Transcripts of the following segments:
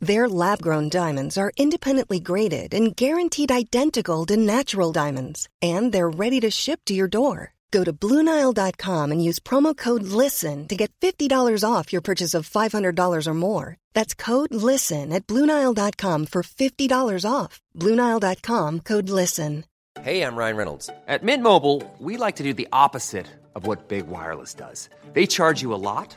Their lab grown diamonds are independently graded and guaranteed identical to natural diamonds, and they're ready to ship to your door. Go to BlueNile.com and use promo code LISTEN to get $50 off your purchase of $500 or more. That's code LISTEN at BlueNile.com for $50 off. BlueNile.com code LISTEN. Hey, I'm Ryan Reynolds. At Mint Mobile, we like to do the opposite of what Big Wireless does. They charge you a lot,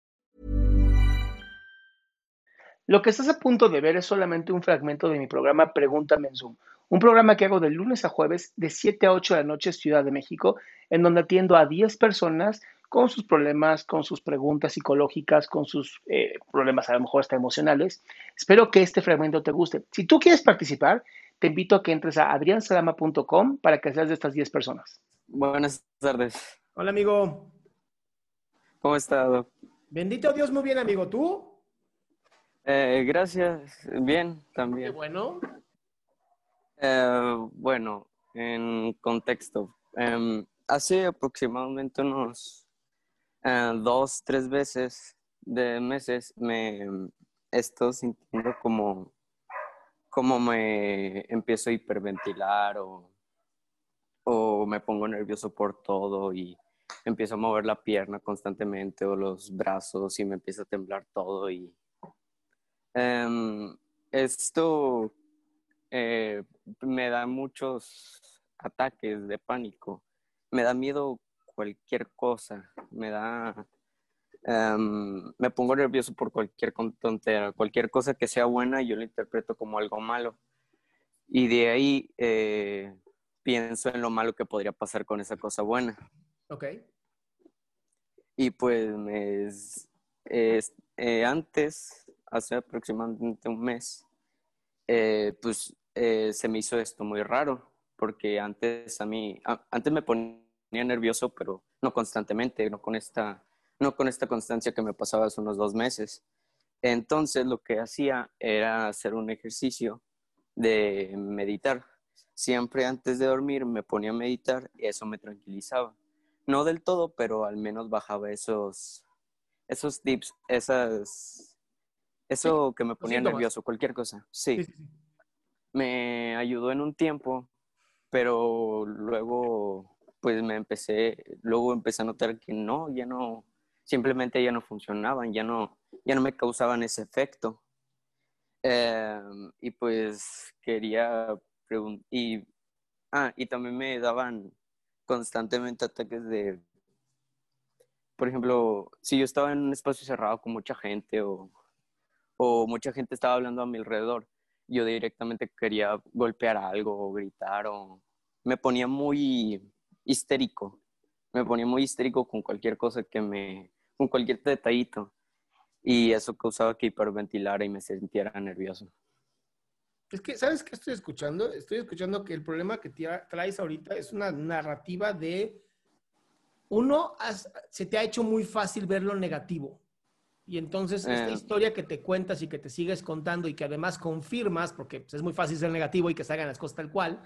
Lo que estás a punto de ver es solamente un fragmento de mi programa Pregúntame en Zoom. Un programa que hago de lunes a jueves de 7 a 8 de la noche Ciudad de México, en donde atiendo a 10 personas con sus problemas, con sus preguntas psicológicas, con sus eh, problemas a lo mejor hasta emocionales. Espero que este fragmento te guste. Si tú quieres participar, te invito a que entres a adriansalama.com para que seas de estas 10 personas. Buenas tardes. Hola, amigo. ¿Cómo está, Doc? Bendito Dios, muy bien, amigo. ¿Tú? Eh, gracias. Bien, también. Qué bueno. Eh, bueno, en contexto. em, hace aproximadamente unos eh, dos, tres veces de meses me estoy sintiendo como, como me empiezo a hiperventilar o, o me pongo nervioso por todo y empiezo a mover la pierna constantemente o los brazos y me empieza a temblar todo y em, esto eh, me da muchos ataques de pánico. Me da miedo cualquier cosa. Me da... em, me pongo nervioso por cualquier tontera. Cualquier cosa que sea buena, yo lo interpreto como algo malo. Y de ahí eh, pienso en lo malo que podría pasar con esa cosa buena. Ok. Y pues me es- es- eh, antes, hace aproximadamente un mes, eh, pues eh, se me hizo esto muy raro, porque antes a mí, antes me ponía nervioso, pero no constantemente, no con esta, no con esta constancia que me pasaba hace unos dos meses. Entonces lo que hacía era hacer un ejercicio de meditar. Siempre antes de dormir me ponía a meditar y eso me tranquilizaba. No del todo, pero al menos bajaba esos, esos tips, esas, eso que me ponía nervioso, cualquier cosa. Sí, Sí, sí, sí. me ayudó en un tiempo, pero luego, pues me empecé, luego empecé a notar que no, ya no, simplemente ya no funcionaban, ya no, ya no me causaban ese efecto. Eh, y pues quería preguntar, y, ah, y también me daban constantemente ataques de, por ejemplo, si yo estaba en un espacio cerrado con mucha gente o, o mucha gente estaba hablando a mi alrededor, yo directamente quería golpear algo o gritar o me ponía muy histérico, me ponía muy histérico con cualquier cosa que me, con cualquier detallito y eso causaba que hiperventilara y me sintiera nervioso. Es que, ¿sabes qué estoy escuchando? Estoy escuchando que el problema que traes ahorita es una narrativa de, uno, has- se te ha hecho muy fácil ver lo negativo. Y entonces esta Eh. historia que te cuentas y que te sigues contando y que además confirmas, porque pues, es muy fácil ser negativo y que se hagan las cosas tal cual,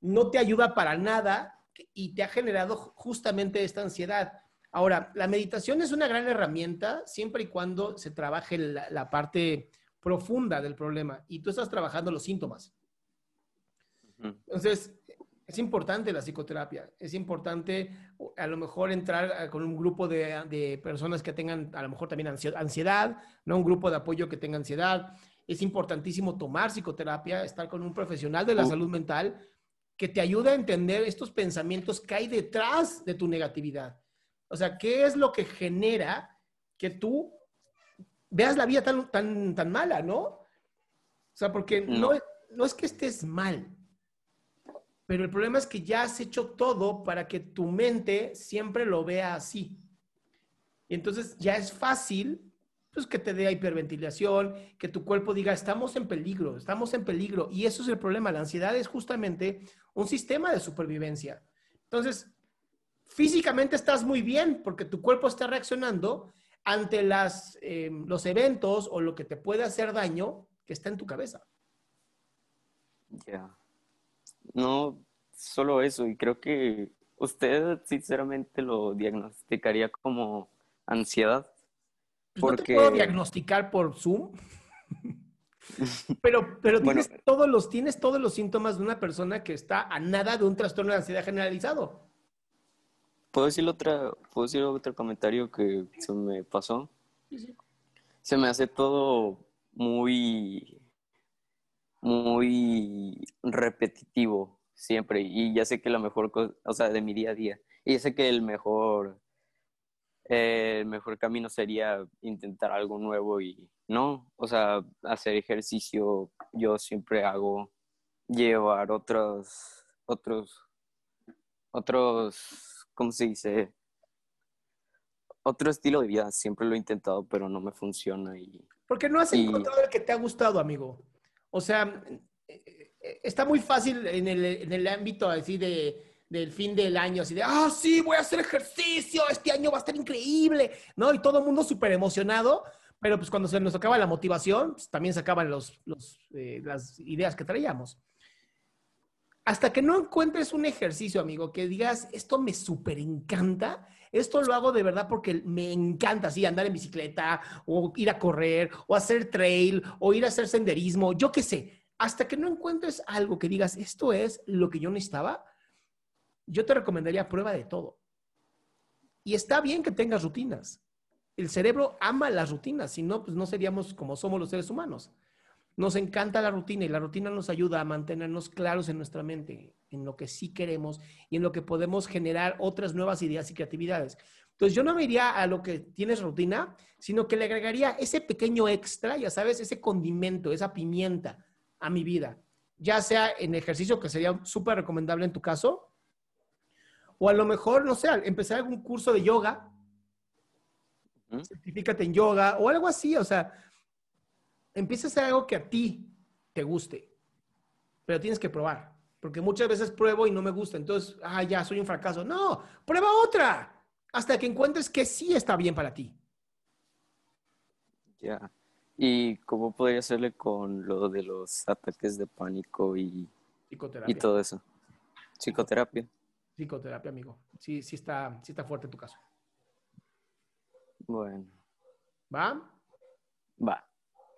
no te ayuda para nada y te ha generado ju- justamente esta ansiedad. Ahora, la meditación es una gran herramienta siempre y cuando se trabaje la, la parte profunda del problema y tú estás trabajando los síntomas. Entonces, es importante la psicoterapia, es importante a lo mejor entrar a- con un grupo de, de personas que tengan a lo mejor también ansiedad, ¿no? Un grupo de apoyo que tenga ansiedad. Es importantísimo tomar psicoterapia, estar con un profesional de la Uh. salud mental que te ayude a entender estos pensamientos que hay detrás de tu negatividad. O sea, ¿qué es lo que genera que tú veas la vida tan, tan, tan mala, ¿no? O sea, porque no, No. no es que estés mal, pero el problema es que ya has hecho todo para que tu mente siempre lo vea así. Y entonces ya es fácil pues que te dé hiperventilación, que tu cuerpo diga, estamos en peligro, estamos en peligro. Y eso es el problema. La ansiedad es justamente un sistema de supervivencia. Entonces, físicamente estás muy bien porque tu cuerpo está reaccionando ante las, eh, los eventos o lo que te puede hacer daño que está en tu cabeza. Ya. No, solo eso. Y creo que usted sinceramente lo diagnosticaría como ansiedad. Pues no te Porque- puedo diagnosticar por Zoom, pero, pero Bueno. tienes, todos los, tienes todos los síntomas de una persona que está a nada de un trastorno de ansiedad generalizado. ¿Puedo decir otra, puedo decir otro comentario que se me pasó? Se me hace todo muy, muy repetitivo siempre. Y ya sé que la mejor cosa, o sea, de mi día a día. Y ya sé que el mejor, eh, el mejor camino sería intentar algo nuevo y no, o sea, hacer ejercicio. Yo siempre hago llevar otros, otros, otros, ¿cómo se dice? Otro estilo de vida. Siempre lo he intentado, pero no me funciona y Porque no has Y- encontrado el que te ha gustado, amigo. O sea, eh, eh, está muy fácil en el, en el ámbito así de, del fin del año, así de, ah, sí, voy a hacer ejercicio, este año va a estar increíble, ¿no? Y todo el mundo súper emocionado, pero pues cuando se nos acaba la motivación, pues, también se acaban los, eh, las ideas que traíamos. Hasta que no encuentres un ejercicio, amigo, que digas, esto me súper encanta, esto lo hago de verdad porque me encanta, así, andar en bicicleta, o ir a correr, o hacer trail, o ir a hacer senderismo, yo qué sé. Hasta que no encuentres algo que digas, esto es lo que yo necesitaba, yo te recomendaría prueba de todo. Y está bien que tengas rutinas. El cerebro ama las rutinas, si no, pues no seríamos como somos los seres humanos. Nos encanta la rutina y la rutina nos ayuda a mantenernos claros en nuestra mente, en lo que sí queremos y en lo que podemos generar otras nuevas ideas y creatividades. Entonces yo no me iría a lo que tienes rutina, sino que le agregaría ese pequeño extra, ya sabes, ese condimento, esa pimienta a mi vida. Ya sea en ejercicio, que sería súper recomendable en tu caso, o a lo mejor, no sé, empezar algún curso de yoga, certifícate en yoga o algo así, o sea, empieza a hacer algo que a ti te guste, pero tienes que probar, porque muchas veces pruebo y no me gusta, entonces, ah, ya, soy un fracaso. No, prueba otra, hasta que encuentres que sí está bien para ti. Ya. ¿Y cómo podría hacerle con lo de los ataques de pánico y, y todo eso? Psicoterapia. Psicoterapia, amigo. Sí, sí está, sí está fuerte tu caso. Bueno, ¿Va? va.